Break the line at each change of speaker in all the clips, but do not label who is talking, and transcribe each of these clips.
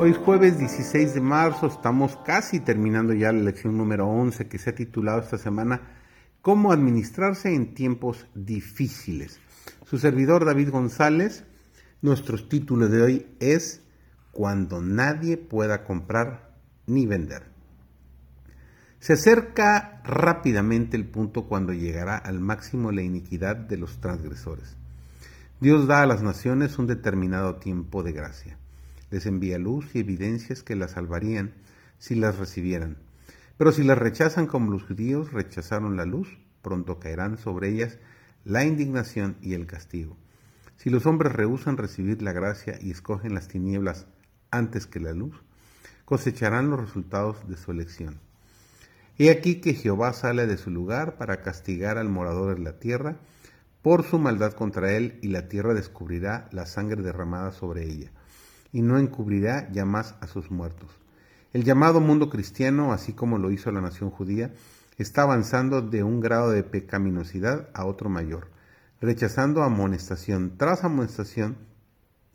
Hoy es jueves 16 de marzo, estamos casi terminando ya la lección número 11 que se ha titulado esta semana Cómo administrarse en tiempos difíciles. Su servidor David González, nuestro título de hoy es Cuando nadie pueda comprar ni vender. Se acerca rápidamente el punto cuando llegará al máximo la iniquidad de los transgresores. Dios da a las naciones un determinado tiempo de gracia les envía luz y evidencias que las salvarían si las recibieran. Pero si las rechazan como los judíos rechazaron la luz, pronto caerán sobre ellas la indignación y el castigo. Si los hombres rehusan recibir la gracia y escogen las tinieblas antes que la luz, cosecharán los resultados de su elección. He aquí que Jehová sale de su lugar para castigar al morador de la tierra por su maldad contra él, y la tierra descubrirá la sangre derramada sobre ella y no encubrirá ya más a sus muertos. El llamado mundo cristiano, así como lo hizo la nación judía, está avanzando de un grado de pecaminosidad a otro mayor, rechazando amonestación tras amonestación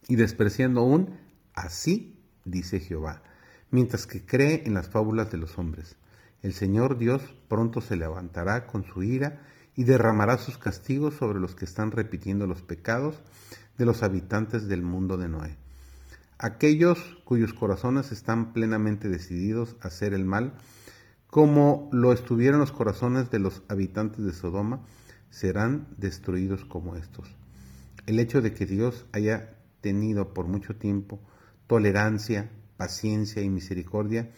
y despreciando un así, dice Jehová, mientras que cree en las fábulas de los hombres. El Señor Dios pronto se levantará con su ira y derramará sus castigos sobre los que están repitiendo los pecados de los habitantes del mundo de Noé. Aquellos cuyos corazones están plenamente decididos a hacer el mal, como lo estuvieron los corazones de los habitantes de Sodoma, serán destruidos como estos. El hecho de que Dios haya tenido por mucho tiempo tolerancia, paciencia y misericordia,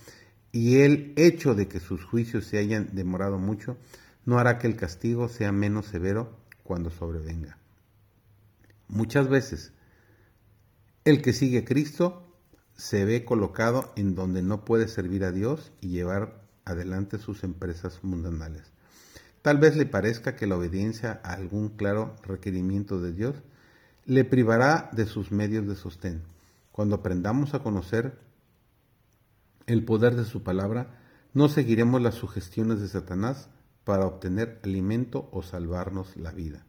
y el hecho de que sus juicios se hayan demorado mucho, no hará que el castigo sea menos severo cuando sobrevenga. Muchas veces el que sigue a Cristo se ve colocado en donde no puede servir a Dios y llevar adelante sus empresas mundanales. Tal vez le parezca que la obediencia a algún claro requerimiento de Dios le privará de sus medios de sostén. Cuando aprendamos a conocer el poder de su palabra, no seguiremos las sugestiones de Satanás para obtener alimento o salvarnos la vida.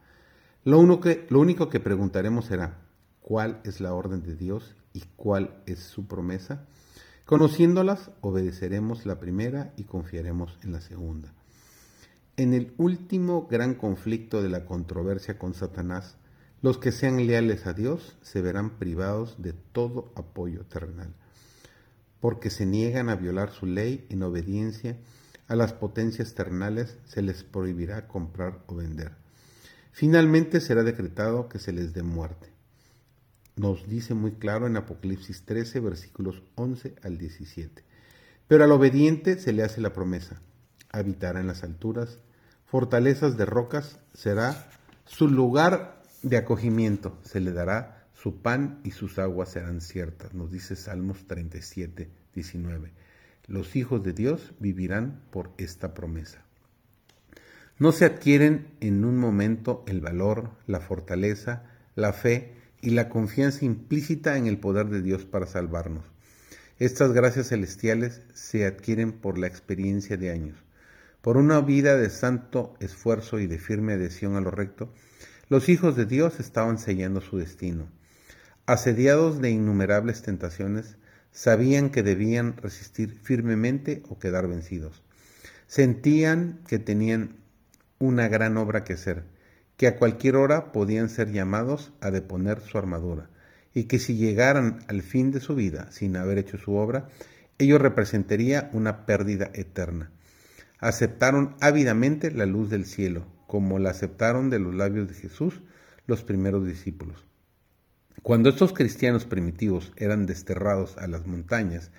Lo, lo único que preguntaremos será, cuál es la orden de Dios y cuál es su promesa. Conociéndolas, obedeceremos la primera y confiaremos en la segunda. En el último gran conflicto de la controversia con Satanás, los que sean leales a Dios se verán privados de todo apoyo terrenal, porque se niegan a violar su ley en obediencia a las potencias terrenales se les prohibirá comprar o vender. Finalmente será decretado que se les dé muerte nos dice muy claro en Apocalipsis 13, versículos 11 al 17. Pero al obediente se le hace la promesa, habitará en las alturas, fortalezas de rocas será su lugar de acogimiento, se le dará su pan y sus aguas serán ciertas, nos dice Salmos 37, 19. Los hijos de Dios vivirán por esta promesa. No se adquieren en un momento el valor, la fortaleza, la fe, y la confianza implícita en el poder de Dios para salvarnos. Estas gracias celestiales se adquieren por la experiencia de años. Por una vida de santo esfuerzo y de firme adhesión a lo recto, los hijos de Dios estaban sellando su destino. Asediados de innumerables tentaciones, sabían que debían resistir firmemente o quedar vencidos. Sentían que tenían una gran obra que hacer que a cualquier hora podían ser llamados a deponer su armadura, y que si llegaran al fin de su vida sin haber hecho su obra, ello representaría una pérdida eterna. Aceptaron ávidamente la luz del cielo, como la aceptaron de los labios de Jesús los primeros discípulos. Cuando estos cristianos primitivos eran desterrados a las montañas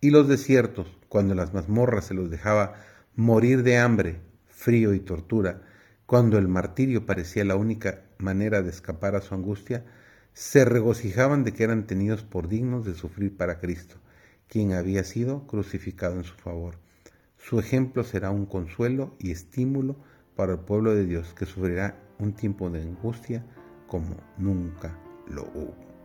y los desiertos, cuando las mazmorras se los dejaba morir de hambre, frío y tortura, cuando el martirio parecía la única manera de escapar a su angustia, se regocijaban de que eran tenidos por dignos de sufrir para Cristo, quien había sido crucificado en su favor. Su ejemplo será un consuelo y estímulo para el pueblo de Dios que sufrirá un tiempo de angustia como nunca lo hubo.